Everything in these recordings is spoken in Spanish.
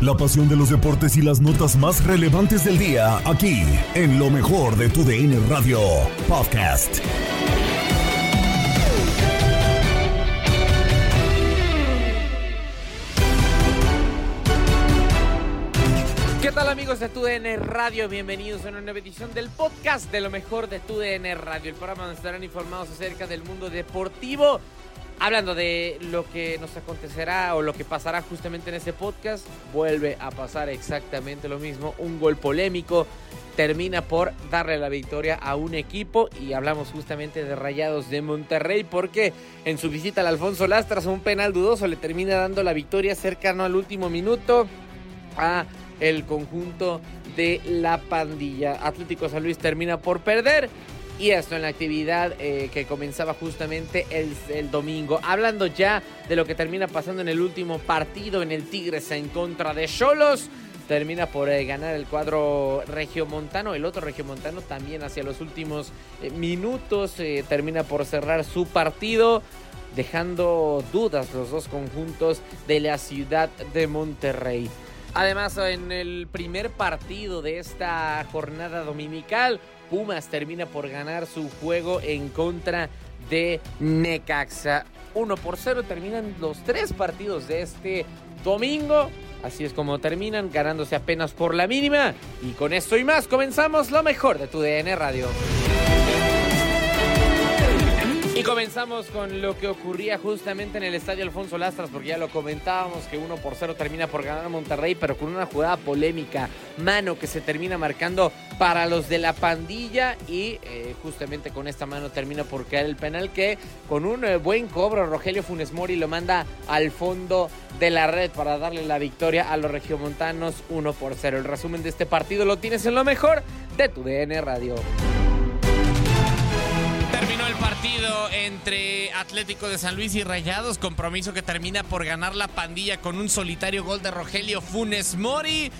La pasión de los deportes y las notas más relevantes del día, aquí, en lo mejor de tu DN Radio Podcast. ¿Qué tal amigos de TUDN Radio? Bienvenidos a una nueva edición del podcast de lo mejor de TUDN Radio, el programa donde estarán informados acerca del mundo deportivo, hablando de lo que nos acontecerá o lo que pasará justamente en ese podcast. Vuelve a pasar exactamente lo mismo, un gol polémico termina por darle la victoria a un equipo y hablamos justamente de Rayados de Monterrey porque en su visita al Alfonso Lastras un penal dudoso le termina dando la victoria cercano al último minuto a el conjunto de la pandilla. Atlético San Luis termina por perder. Y esto en la actividad eh, que comenzaba justamente el, domingo. Hablando ya de lo que termina pasando en el último partido en el Tigres en contra de Cholos. Termina por eh, ganar el cuadro regiomontano. El otro regiomontano también hacia los últimos eh, minutos termina por cerrar su partido. Dejando dudas los dos conjuntos de la ciudad de Monterrey. Además, en el primer partido de esta jornada dominical, Pumas termina por ganar su juego en contra de Necaxa. 1 por 0 terminan los tres partidos de este domingo. Así es como terminan, ganándose apenas por la mínima. Y con esto y más comenzamos lo mejor de tu DN Radio. Y comenzamos con lo que ocurría justamente en el estadio Alfonso Lastras, porque ya lo comentábamos que 1 por 0 termina por ganar a Monterrey, pero con una jugada polémica, mano que se termina marcando para los de la pandilla y eh, justamente con esta mano termina por caer el penal que con un eh, buen cobro Rogelio Funes Mori lo manda al fondo de la red para darle la victoria a los regiomontanos 1 por 0. El resumen de este partido lo tienes en lo mejor de tu DN Radio entre Atlético de San Luis y Rayados, compromiso que termina por ganar la pandilla con un solitario gol de Rogelio Funes Mori.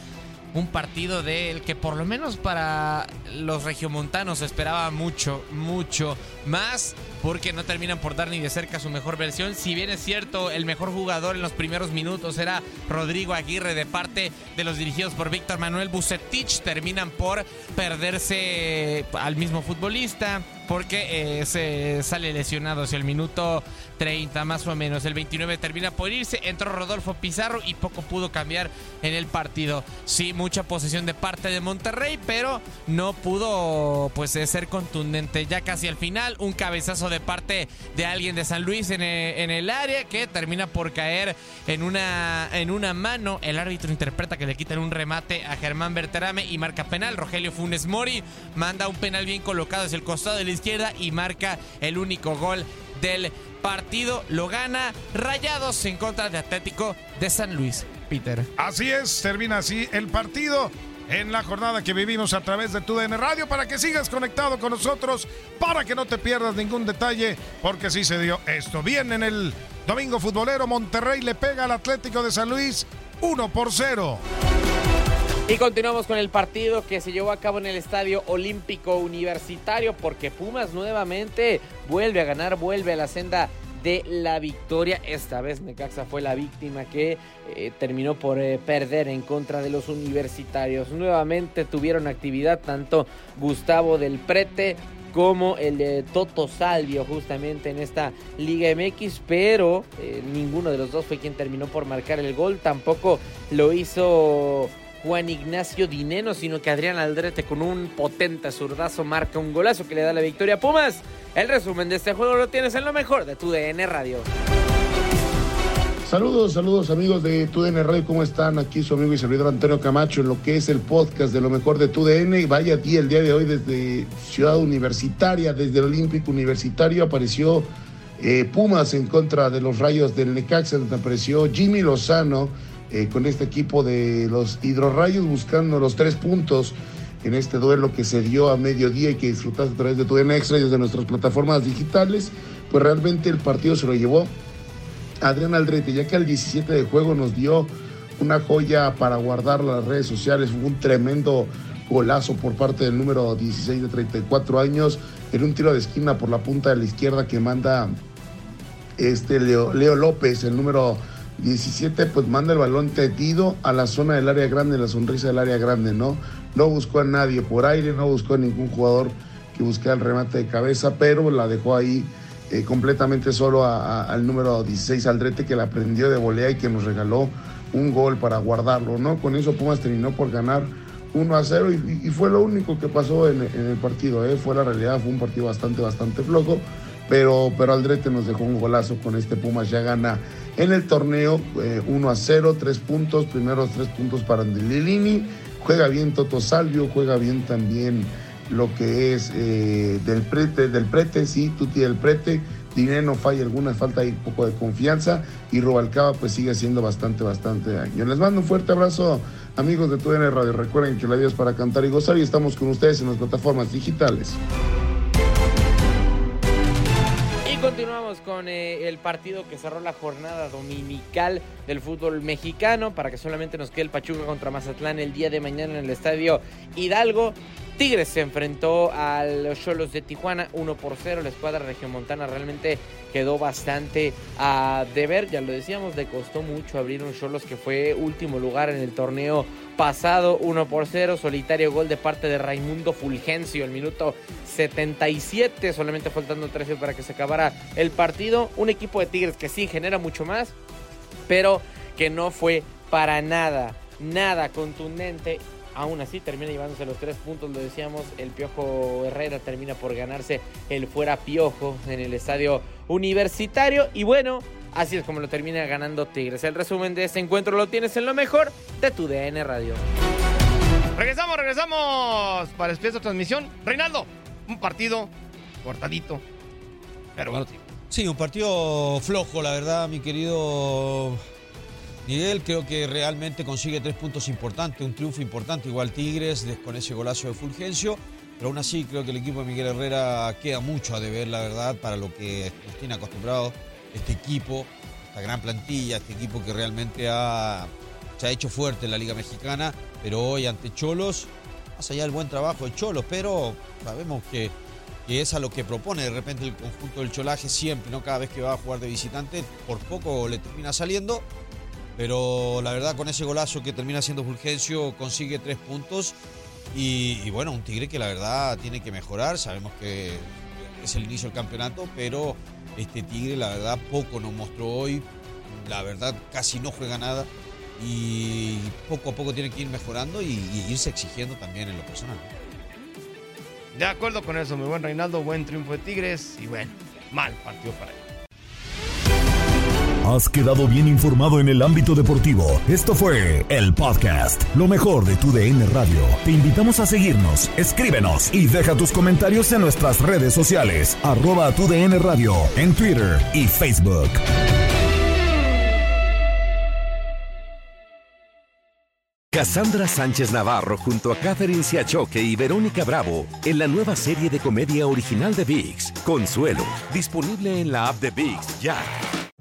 Un partido del que por lo menos para los regiomontanos esperaba mucho, mucho más, porque no terminan por dar ni de cerca su mejor versión. Si bien es cierto, el mejor jugador en los primeros minutos era Rodrigo Aguirre de parte de los dirigidos por Víctor Manuel Bucetich, terminan por perderse al mismo futbolista porque eh, se sale lesionado hacia el minuto 30 más o menos. El 29 termina por irse, entró Rodolfo Pizarro y poco pudo cambiar en el partido. Sí, mucha posesión de parte de Monterrey, pero no pudo pues ser contundente. Ya casi al final, un cabezazo de parte de alguien de San Luis en el, en el área que termina por caer en una, en una mano. El árbitro interpreta que le quitan un remate a Germán Berterame y marca penal. Rogelio Funes Mori manda un penal bien colocado hacia el costado de la izquierda y marca el único gol del partido. Lo gana Rayados en contra de Atlético de San Luis. Peter. Así es, termina así el partido en la jornada que vivimos a través de tu DN Radio para que sigas conectado con nosotros, para que no te pierdas ningún detalle, porque sí se dio esto. Bien en el domingo futbolero, Monterrey le pega al Atlético de San Luis 1 por 0. Y continuamos con el partido que se llevó a cabo en el Estadio Olímpico Universitario porque Pumas nuevamente vuelve a ganar, vuelve a la senda de la victoria. Esta vez Necaxa fue la víctima que eh, terminó por eh, perder en contra de los universitarios. Nuevamente tuvieron actividad tanto Gustavo del Prete como el de Toto Salvio justamente en esta Liga MX, pero eh, ninguno de los dos fue quien terminó por marcar el gol, tampoco lo hizo Juan Ignacio Dineno, sino que Adrián Aldrete con un potente zurdazo marca un golazo que le da la victoria a Pumas. El resumen de este juego lo tienes en lo mejor de tu DN Radio. Saludos, saludos amigos de TUDN Radio, ¿cómo están? Aquí su amigo y servidor Antonio Camacho en lo que es el podcast de lo mejor de TUDN. Vaya día el día de hoy desde Ciudad Universitaria, desde el Olímpico Universitario apareció eh, Pumas en contra de los Rayos del Necaxa, apareció Jimmy Lozano eh, con este equipo de los Hidrorrayos buscando los tres puntos en este duelo que se dio a mediodía y que disfrutaste a través de TUDN Extra y desde nuestras plataformas digitales. Pues realmente el partido se lo llevó Adrián Aldrete, ya que al 17 de juego nos dio una joya para guardar las redes sociales, fue un tremendo golazo por parte del número 16 de 34 años, en un tiro de esquina por la punta de la izquierda que manda este Leo, Leo López, el número 17, pues manda el balón tetido a la zona del área grande, la sonrisa del área grande, ¿no? No buscó a nadie por aire, no buscó a ningún jugador que buscara el remate de cabeza, pero la dejó ahí eh, completamente solo al número 16 Aldrete que la prendió de volea y que nos regaló un gol para guardarlo, ¿no? Con eso Pumas terminó por ganar 1 a 0 y, y fue lo único que pasó en, en el partido, ¿eh? Fue la realidad, fue un partido bastante, bastante flojo, pero, pero Aldrete nos dejó un golazo con este Pumas, ya gana en el torneo eh, 1 a 0, 3 puntos, primeros 3 puntos para Angelini, juega bien Toto Salvio, juega bien también lo que es eh, del prete, del prete, sí, Tuti del prete, Dinero falla alguna falta y un poco de confianza y Rubalcaba pues sigue haciendo bastante, bastante daño. Les mando un fuerte abrazo amigos de TUDN Radio. Recuerden que la vida es para cantar y gozar y estamos con ustedes en las plataformas digitales. Continuamos con eh, el partido que cerró la jornada dominical del fútbol mexicano para que solamente nos quede el Pachuca contra Mazatlán el día de mañana en el estadio Hidalgo. Tigres se enfrentó a los Cholos de Tijuana 1 por 0. La escuadra regiomontana realmente quedó bastante a deber. Ya lo decíamos, le costó mucho abrir un Cholos que fue último lugar en el torneo pasado 1 por 0. Solitario gol de parte de Raimundo Fulgencio el minuto 77. Solamente faltando 13 para que se acabara el partido. Un equipo de Tigres que sí genera mucho más, pero que no fue para nada, nada contundente. Aún así termina llevándose los tres puntos, lo decíamos, el Piojo Herrera termina por ganarse el fuera Piojo en el estadio universitario y bueno, así es como lo termina ganando Tigres. El resumen de este encuentro lo tienes en lo mejor de tu DN Radio. Regresamos, regresamos para después de transmisión. Reinaldo, un partido cortadito, pero bueno. Sí, un partido flojo, la verdad, mi querido Miguel. Creo que realmente consigue tres puntos importantes, un triunfo importante, igual Tigres, con ese golazo de Fulgencio. Pero aún así, creo que el equipo de Miguel Herrera queda mucho a deber, la verdad, para lo que nos tiene acostumbrado este equipo, esta gran plantilla, este equipo que realmente ha, se ha hecho fuerte en la Liga Mexicana. Pero hoy ante Cholos, más allá del buen trabajo de Cholos, pero sabemos que es a lo que propone de repente el conjunto del Cholaje siempre, ¿no? Cada vez que va a jugar de visitante, por poco le termina saliendo. Pero la verdad, con ese golazo que termina siendo Fulgencio, consigue tres puntos. Y, bueno, un Tigre que la verdad tiene que mejorar. Sabemos que es el inicio del campeonato, pero este Tigre, la verdad, poco nos mostró hoy. La verdad, casi no juega nada. Y poco a poco tiene que ir mejorando y, y irse exigiendo también en lo personal. De acuerdo con eso, mi buen Reinaldo, buen triunfo de Tigres y bueno, mal partido para él. Has quedado bien informado en el ámbito deportivo. Esto fue el podcast, lo mejor de tu DN Radio. Te invitamos a seguirnos, escríbenos y deja tus comentarios en nuestras redes sociales, arroba tu DN Radio, en Twitter y Facebook. Cassandra Sánchez Navarro junto a Catherine Siachoque y Verónica Bravo en la nueva serie de comedia original de VIX, Consuelo, disponible en la app de VIX ya.